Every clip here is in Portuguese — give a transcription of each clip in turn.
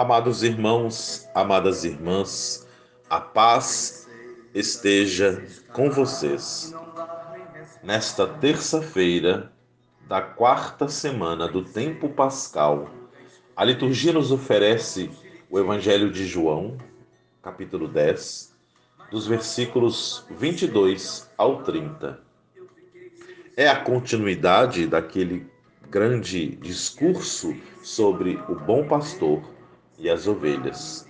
Amados irmãos, amadas irmãs, a paz esteja com vocês. Nesta terça-feira da quarta semana do tempo pascal, a liturgia nos oferece o Evangelho de João, capítulo 10, dos versículos 22 ao 30. É a continuidade daquele grande discurso sobre o bom pastor e as ovelhas.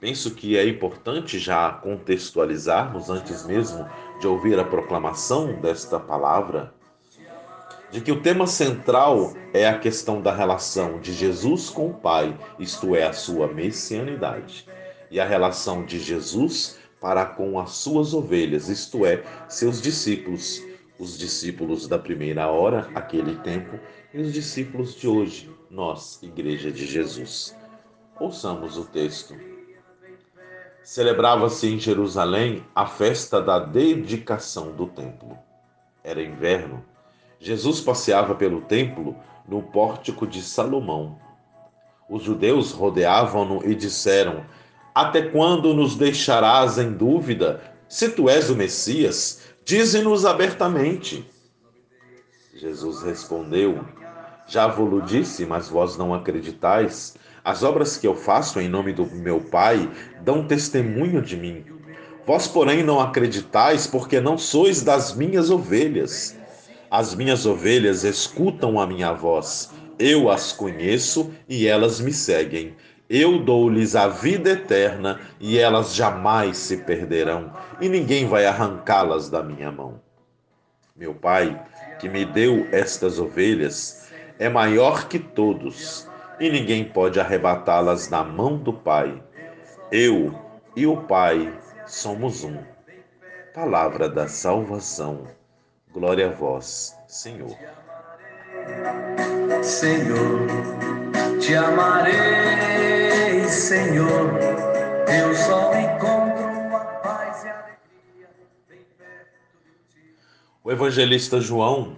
Penso que é importante já contextualizarmos, antes mesmo de ouvir a proclamação desta palavra, de que o tema central é a questão da relação de Jesus com o Pai, isto é, a sua messianidade, e a relação de Jesus para com as suas ovelhas, isto é, seus discípulos, os discípulos da primeira hora, aquele tempo, e os discípulos de hoje, nós, Igreja de Jesus. Ouçamos o texto. Celebrava-se em Jerusalém a festa da dedicação do templo. Era inverno. Jesus passeava pelo templo no pórtico de Salomão. Os judeus rodeavam-no e disseram: Até quando nos deixarás em dúvida? Se tu és o Messias, dize-nos abertamente. Jesus respondeu: Já vos disse, mas vós não acreditais. As obras que eu faço em nome do meu Pai dão testemunho de mim. Vós, porém, não acreditais, porque não sois das minhas ovelhas. As minhas ovelhas escutam a minha voz. Eu as conheço e elas me seguem. Eu dou-lhes a vida eterna e elas jamais se perderão, e ninguém vai arrancá-las da minha mão. Meu Pai, que me deu estas ovelhas, é maior que todos e ninguém pode arrebatá-las da mão do Pai. Eu e o Pai somos um. Palavra da salvação. Glória a vós, Senhor. Senhor, te amarei. Eu só encontro paz e alegria bem perto de ti. O evangelista João,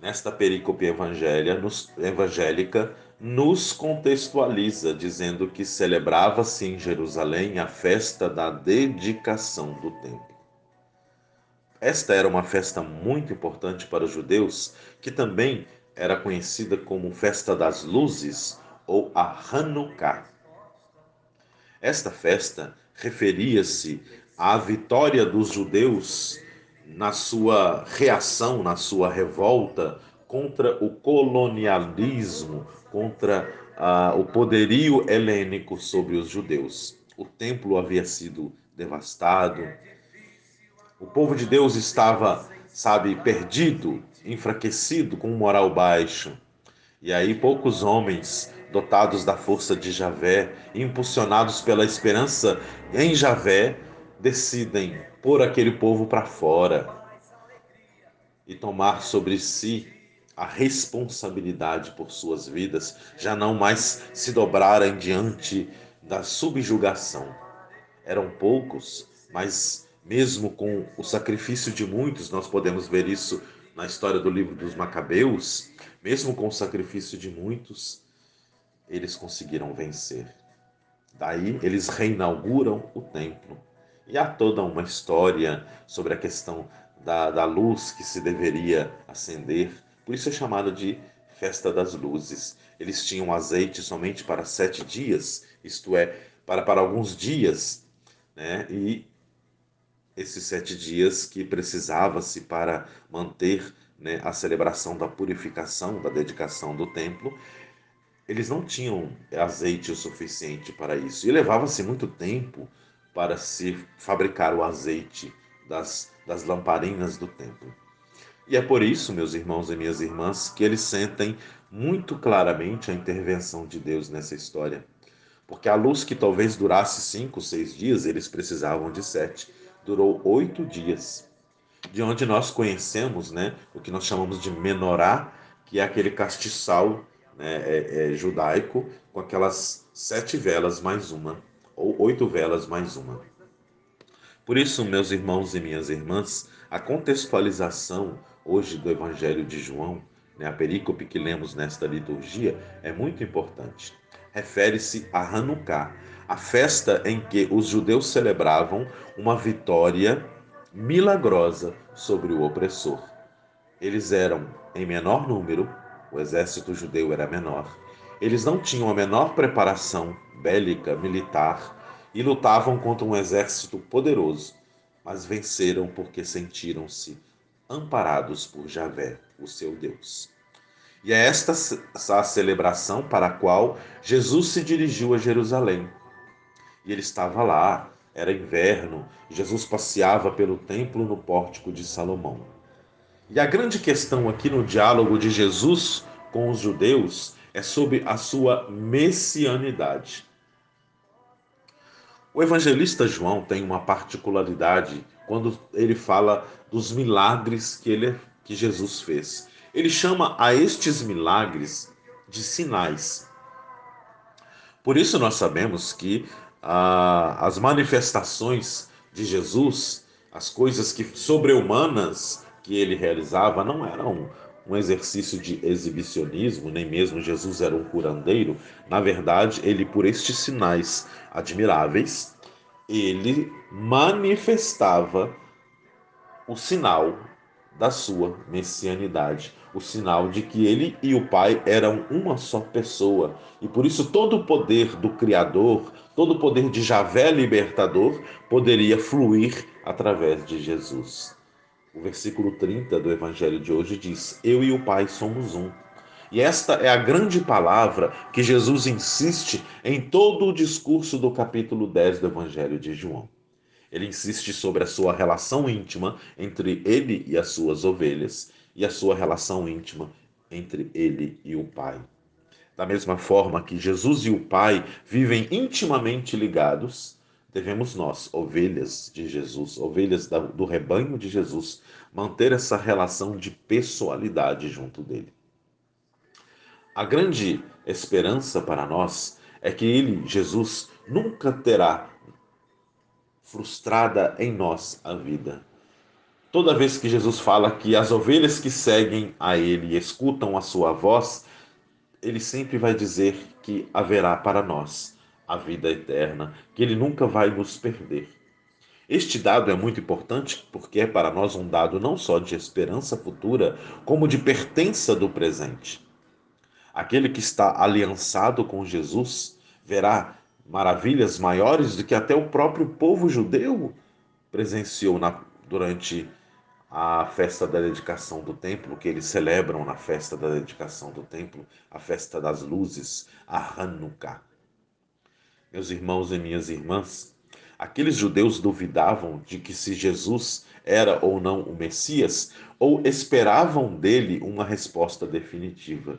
nesta perícope evangélica, nos contextualiza, dizendo que celebrava-se em Jerusalém a festa da dedicação do templo. Esta era uma festa muito importante para os judeus, que também era conhecida como Festa das Luzes ou a Hanukkah. Esta festa referia-se à vitória dos judeus na sua reação, na sua revolta contra o colonialismo, contra ah, o poderio helênico sobre os judeus. O templo havia sido devastado, o povo de Deus estava, sabe, perdido, enfraquecido, com moral baixo. E aí poucos homens dotados da força de Javé, impulsionados pela esperança em Javé, decidem pôr aquele povo para fora e tomar sobre si a responsabilidade por suas vidas, já não mais se dobrarem diante da subjugação. Eram poucos, mas mesmo com o sacrifício de muitos, nós podemos ver isso na história do livro dos Macabeus, mesmo com o sacrifício de muitos, eles conseguiram vencer. Daí eles reinauguram o templo. E há toda uma história sobre a questão da, da luz que se deveria acender por isso é chamado de Festa das Luzes. Eles tinham azeite somente para sete dias, isto é, para, para alguns dias, né? E esses sete dias que precisava-se para manter né, a celebração da purificação, da dedicação do templo, eles não tinham azeite o suficiente para isso. E levava-se muito tempo para se fabricar o azeite das, das lamparinas do templo. E é por isso, meus irmãos e minhas irmãs, que eles sentem muito claramente a intervenção de Deus nessa história. Porque a luz que talvez durasse cinco, seis dias, eles precisavam de sete. Durou oito dias. De onde nós conhecemos né, o que nós chamamos de menorá, que é aquele castiçal né, é, é, judaico com aquelas sete velas mais uma, ou oito velas mais uma. Por isso, meus irmãos e minhas irmãs, a contextualização hoje do Evangelho de João, né, a perícope que lemos nesta liturgia, é muito importante. Refere-se a Hanukkah, a festa em que os judeus celebravam uma vitória milagrosa sobre o opressor. Eles eram em menor número, o exército judeu era menor, eles não tinham a menor preparação bélica, militar, e lutavam contra um exército poderoso, mas venceram porque sentiram-se amparados por Javé, o seu Deus. E é esta a celebração para a qual Jesus se dirigiu a Jerusalém. E ele estava lá, era inverno, Jesus passeava pelo templo no pórtico de Salomão. E a grande questão aqui no diálogo de Jesus com os judeus é sobre a sua messianidade. O evangelista João tem uma particularidade quando ele fala dos milagres que, ele, que Jesus fez. Ele chama a estes milagres de sinais. Por isso nós sabemos que as manifestações de Jesus, as coisas que sobre-humanas que ele realizava, não eram um exercício de exibicionismo, nem mesmo Jesus era um curandeiro. Na verdade, ele, por estes sinais admiráveis, ele manifestava o sinal da sua messianidade, o sinal de que ele e o Pai eram uma só pessoa. E por isso todo o poder do Criador, todo o poder de Javé libertador poderia fluir através de Jesus. O versículo 30 do evangelho de hoje diz: Eu e o Pai somos um. E esta é a grande palavra que Jesus insiste em todo o discurso do capítulo 10 do evangelho de João. Ele insiste sobre a sua relação íntima entre ele e as suas ovelhas e a sua relação íntima entre ele e o Pai. Da mesma forma que Jesus e o Pai vivem intimamente ligados, devemos nós, ovelhas de Jesus, ovelhas do rebanho de Jesus, manter essa relação de pessoalidade junto dele. A grande esperança para nós é que ele, Jesus, nunca terá frustrada em nós a vida. Toda vez que Jesus fala que as ovelhas que seguem a ele escutam a sua voz, ele sempre vai dizer que haverá para nós a vida eterna, que ele nunca vai nos perder. Este dado é muito importante porque é para nós um dado não só de esperança futura, como de pertença do presente. Aquele que está aliançado com Jesus verá maravilhas maiores do que até o próprio povo judeu presenciou na, durante a festa da dedicação do templo, que eles celebram na festa da dedicação do templo, a festa das luzes, a Hanukkah. Meus irmãos e minhas irmãs, aqueles judeus duvidavam de que se Jesus era ou não o Messias, ou esperavam dele uma resposta definitiva.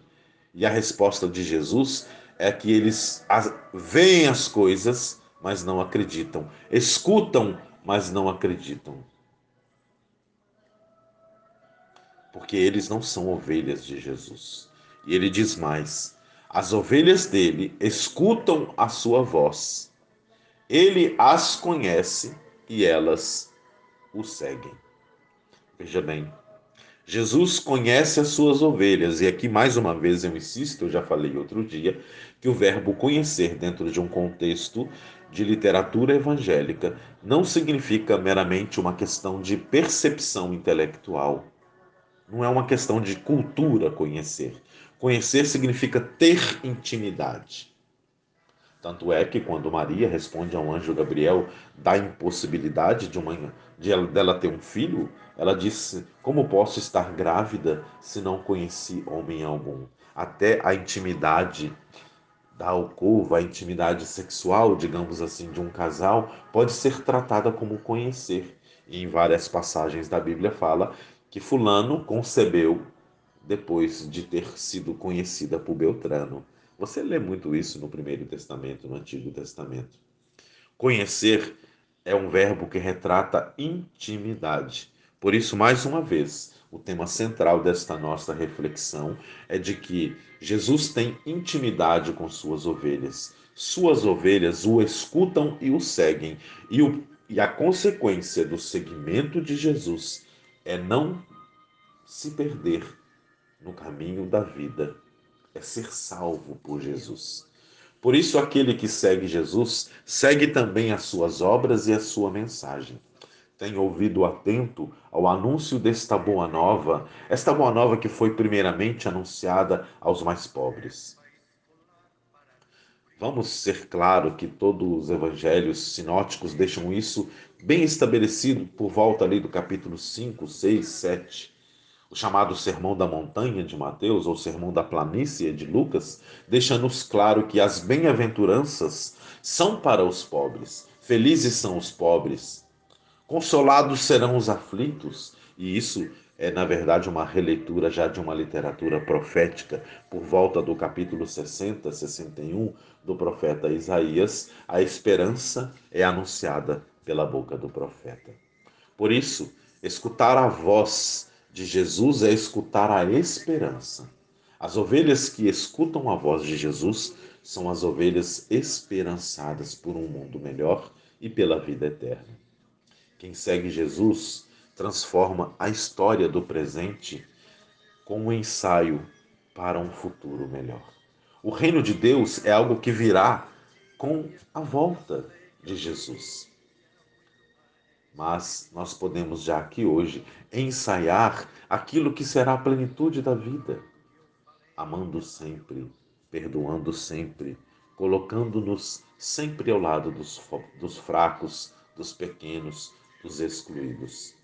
E a resposta de Jesus é que eles veem as coisas, mas não acreditam, escutam, mas não acreditam. Porque eles não são ovelhas de Jesus. E ele diz mais: as ovelhas dele escutam a sua voz. Ele as conhece e elas o seguem. Veja bem, Jesus conhece as suas ovelhas, e aqui mais uma vez eu insisto, eu já falei outro dia, que o verbo conhecer dentro de um contexto de literatura evangélica não significa meramente uma questão de percepção intelectual. Não é uma questão de cultura conhecer. Conhecer significa ter intimidade. Tanto é que quando Maria responde ao anjo Gabriel da impossibilidade de uma de ela, dela ter um filho, ela disse: Como posso estar grávida se não conheci homem algum? Até a intimidade da alcova, a intimidade sexual, digamos assim, de um casal, pode ser tratada como conhecer. E em várias passagens da Bíblia fala que Fulano concebeu depois de ter sido conhecida por Beltrano. Você lê muito isso no Primeiro Testamento, no Antigo Testamento. Conhecer é um verbo que retrata intimidade. Por isso, mais uma vez, o tema central desta nossa reflexão é de que Jesus tem intimidade com suas ovelhas. Suas ovelhas o escutam e o seguem. E o E a consequência do seguimento de Jesus é não se perder no caminho da vida, é ser salvo por Jesus. Por isso, aquele que segue Jesus segue também as suas obras e a sua mensagem. Tem ouvido atento ao anúncio desta boa nova, esta boa nova que foi primeiramente anunciada aos mais pobres. Vamos ser claro que todos os evangelhos sinóticos deixam isso bem estabelecido por volta ali do capítulo 5, 6, 7. O chamado Sermão da Montanha de Mateus, ou Sermão da Planície de Lucas, deixa-nos claro que as bem-aventuranças são para os pobres. Felizes são os pobres. Consolados serão os aflitos. E isso é, na verdade, uma releitura já de uma literatura profética por volta do capítulo 60, 61 do profeta Isaías. A esperança é anunciada pela boca do profeta. Por isso, escutar a voz de Jesus é escutar a esperança. As ovelhas que escutam a voz de Jesus são as ovelhas esperançadas por um mundo melhor e pela vida eterna. Quem segue Jesus transforma a história do presente com um ensaio para um futuro melhor. O reino de Deus é algo que virá com a volta de Jesus. Mas nós podemos já aqui hoje ensaiar aquilo que será a plenitude da vida, amando sempre, perdoando sempre, colocando-nos sempre ao lado dos, dos fracos, dos pequenos, dos excluídos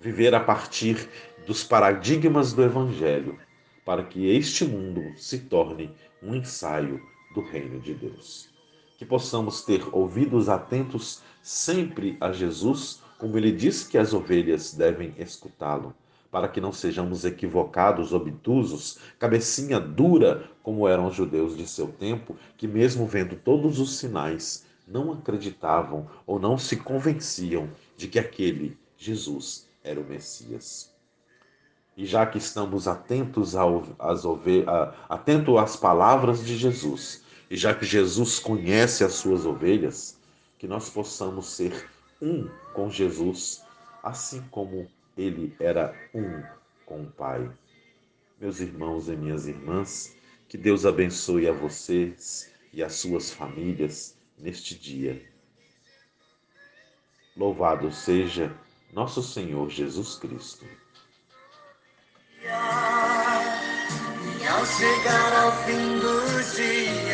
viver a partir dos paradigmas do Evangelho, para que este mundo se torne um ensaio do reino de Deus. Que possamos ter ouvidos atentos sempre a Jesus, como ele disse que as ovelhas devem escutá-lo, para que não sejamos equivocados, obtusos, cabecinha dura, como eram os judeus de seu tempo, que, mesmo vendo todos os sinais, não acreditavam ou não se convenciam de que aquele Jesus era o Messias. E já que estamos atentos, às, a, atento às palavras de Jesus, e já que Jesus conhece as suas ovelhas, que nós possamos ser um com Jesus, assim como ele era um com o Pai. Meus irmãos e minhas irmãs, que Deus abençoe a vocês e as suas famílias neste dia. Louvado seja nosso Senhor Jesus Cristo. E ao chegar ao fim dos dias,